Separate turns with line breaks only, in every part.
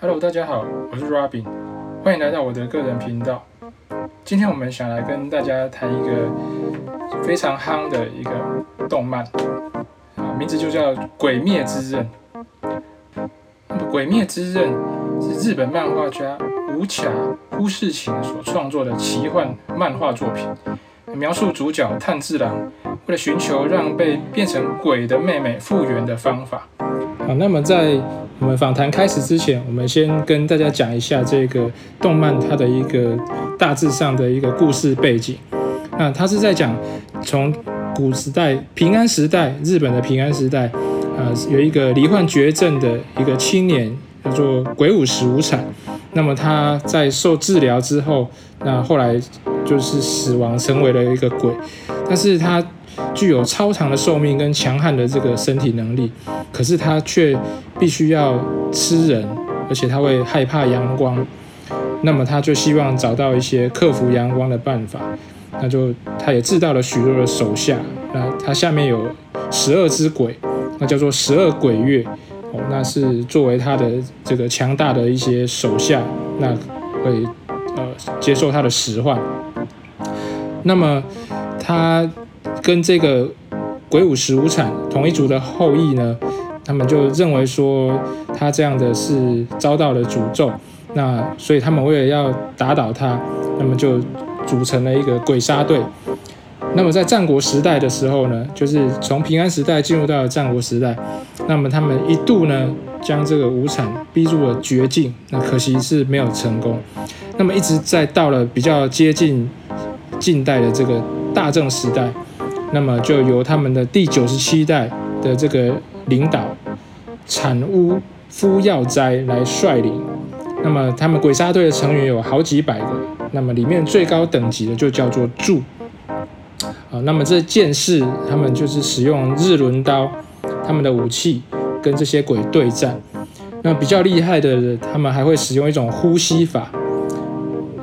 Hello，大家好，我是 Robin，欢迎来到我的个人频道。今天我们想来跟大家谈一个非常夯的一个动漫啊，名字就叫《鬼灭之刃》。《鬼灭之刃》是日本漫画家无卡忽世晴所创作的奇幻漫画作品，描述主角炭治郎为了寻求让被变成鬼的妹妹复原的方法。好，那么在我们访谈开始之前，我们先跟大家讲一下这个动漫它的一个大致上的一个故事背景。那它是在讲从古时代平安时代，日本的平安时代，呃，有一个罹患绝症的一个青年叫做鬼舞石无惨。那么他在受治疗之后，那后来就是死亡，成为了一个鬼，但是他。具有超长的寿命跟强悍的这个身体能力，可是他却必须要吃人，而且他会害怕阳光。那么他就希望找到一些克服阳光的办法。那就他也制造了许多的手下。那他下面有十二只鬼，那叫做十二鬼月。哦，那是作为他的这个强大的一些手下，那会呃接受他的使唤。那么他。跟这个鬼舞石无产同一族的后裔呢，他们就认为说他这样的是遭到了诅咒，那所以他们为了要打倒他，那么就组成了一个鬼杀队。那么在战国时代的时候呢，就是从平安时代进入到了战国时代，那么他们一度呢将这个无产逼入了绝境，那可惜是没有成功。那么一直在到了比较接近近代的这个大正时代。那么就由他们的第九十七代的这个领导产屋夫耀斋来率领。那么他们鬼杀队的成员有好几百个。那么里面最高等级的就叫做柱。啊，那么这剑士他们就是使用日轮刀，他们的武器跟这些鬼对战。那比较厉害的，他们还会使用一种呼吸法。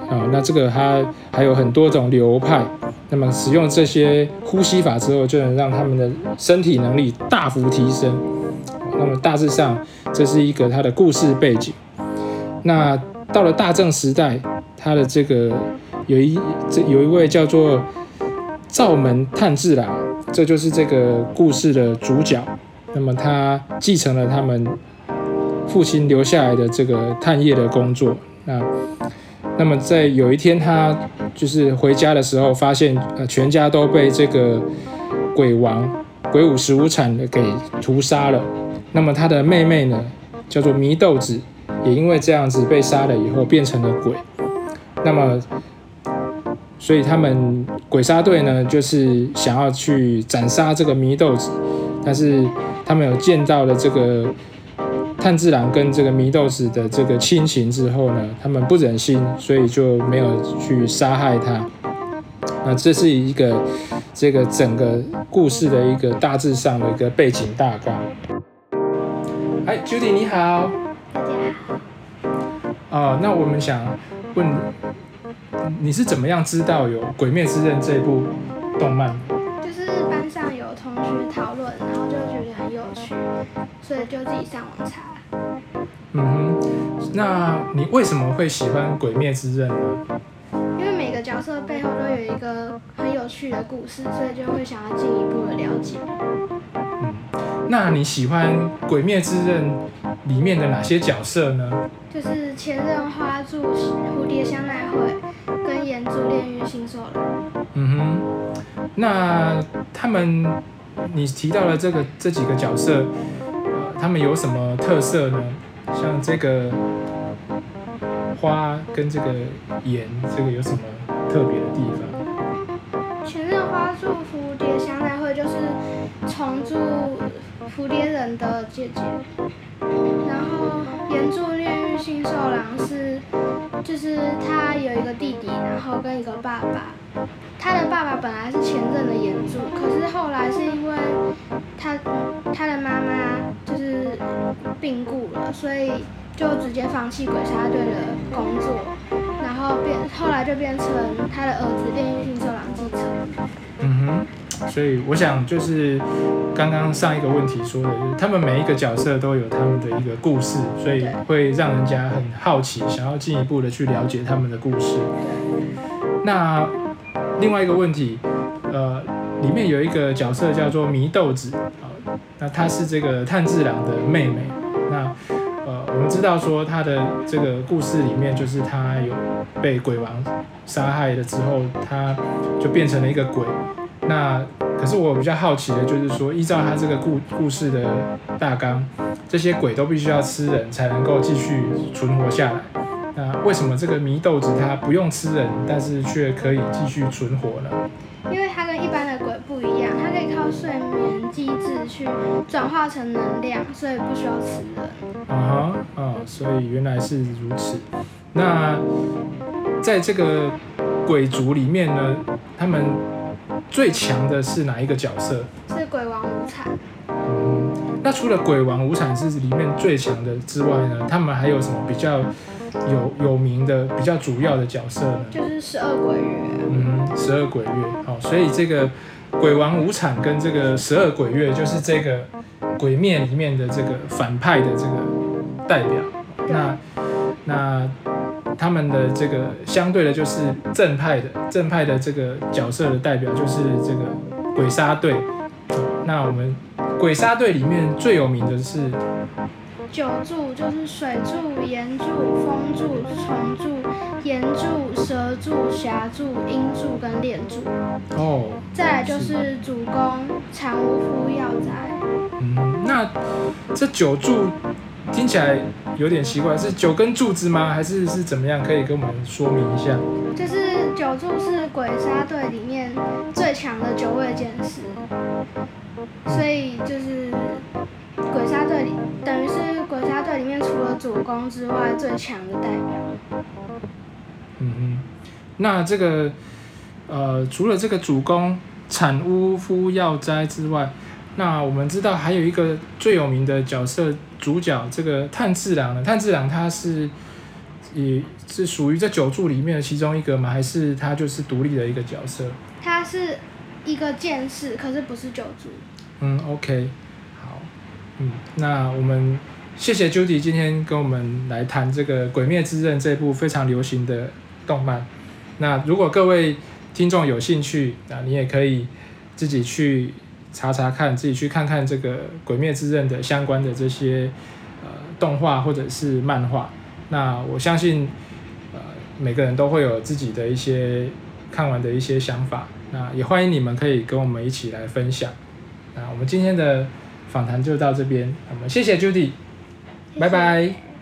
啊，那这个它还有很多种流派。那么使用这些呼吸法之后，就能让他们的身体能力大幅提升。那么大致上，这是一个他的故事背景。那到了大正时代，他的这个有一这有一位叫做灶门炭治郎，这就是这个故事的主角。那么他继承了他们父亲留下来的这个炭业的工作。那那么在有一天，他就是回家的时候，发现呃全家都被这个鬼王鬼舞十五惨的给屠杀了。那么他的妹妹呢，叫做祢豆子，也因为这样子被杀了以后变成了鬼。那么，所以他们鬼杀队呢，就是想要去斩杀这个祢豆子，但是他们有见到了这个。炭治郎跟这个祢豆子的这个亲情之后呢，他们不忍心，所以就没有去杀害他。那这是一个这个整个故事的一个大致上的一个背景大纲。哎，Judy 你好。
大家
好。哦，那我们想问，你是怎么样知道有《鬼灭之刃》这部动漫？
就是班上有同学讨论，然后就觉得很有趣，所以就自己上网查。
嗯哼，那你为什么会喜欢《鬼灭之刃》呢？
因为每个角色背后都有一个很有趣的故事，所以就会想要进一步的了解。
嗯，那你喜欢《鬼灭之刃》里面的哪些角色呢？
就是前任花柱蝴蝶香奈会跟岩柱炼狱新兽郎。
嗯哼，那他们你提到了这个这几个角色。呃他们有什么特色呢？像这个花跟这个盐，这个有什么特别的地
方？前任花柱蝴蝶香奈会就是重铸蝴蝶人的姐姐，然后盐柱炼狱新兽郎是就是他有一个弟弟，然后跟一个爸爸。他的爸爸本来是前任的演柱，可是后来是因为他他的妈妈就是病故了，所以就直接放弃鬼杀队的工作，然后变后来就变成他的儿子炼狱新兽郎继承。
嗯哼，所以我想就是刚刚上一个问题说的，就是他们每一个角色都有他们的一个故事，所以会让人家很好奇，想要进一步的去了解他们的故事。那另外一个问题，呃，里面有一个角色叫做祢豆子，啊，那她是这个炭治郎的妹妹。那呃，我们知道说她的这个故事里面，就是她有被鬼王杀害了之后，她就变成了一个鬼。那可是我比较好奇的就是说，依照他这个故故事的大纲，这些鬼都必须要吃人才能够继续存活下来。那为什么这个祢豆子它不用吃人，但是却可以继续存活呢？
因为它跟一般的鬼不一样，它可以靠睡眠机制去转化成能量，所以不需要吃人。
啊哈，啊，所以原来是如此。那在这个鬼族里面呢，他们最强的是哪一个角色？
是鬼王无惨。
嗯，那除了鬼王无惨是里面最强的之外呢，他们还有什么比较有有名的、比较主要的角色呢？
就是十二鬼月。
嗯，十二鬼月。好，所以这个鬼王无惨跟这个十二鬼月，就是这个鬼灭里面的这个反派的这个代表。那那他们的这个相对的，就是正派的正派的这个角色的代表，就是这个鬼杀队。那我们鬼杀队里面最有名的是
九柱，就是水柱、岩柱、风柱、虫柱、岩柱、蛇柱、霞柱、鹰柱跟炼柱。
哦，
再来就是主攻长无夫药斋。
嗯，那这九柱听起来有点奇怪，是九根柱子吗？还是是怎么样？可以跟我们说明一下。
就是九柱是鬼杀队里面最强的九位剑士，所以就是鬼杀队里等于是鬼杀队里面除了主攻之外最强的代表。
嗯哼，那这个呃，除了这个主攻产屋夫药斋之外，那我们知道还有一个最有名的角色主角，这个炭治郎呢。炭治郎他是也是属于这九柱里面的其中一个吗？还是他就是独立的一个角色？
他是一个剑士，可是不是九柱。
嗯，OK，好，嗯，那我们谢谢 Judy 今天跟我们来谈这个《鬼灭之刃》这部非常流行的动漫。那如果各位听众有兴趣，那你也可以自己去查查看，自己去看看这个《鬼灭之刃》的相关的这些呃动画或者是漫画。那我相信，呃，每个人都会有自己的一些看完的一些想法。那也欢迎你们可以跟我们一起来分享。那我们今天的访谈就到这边，我们谢谢 Judy，拜拜。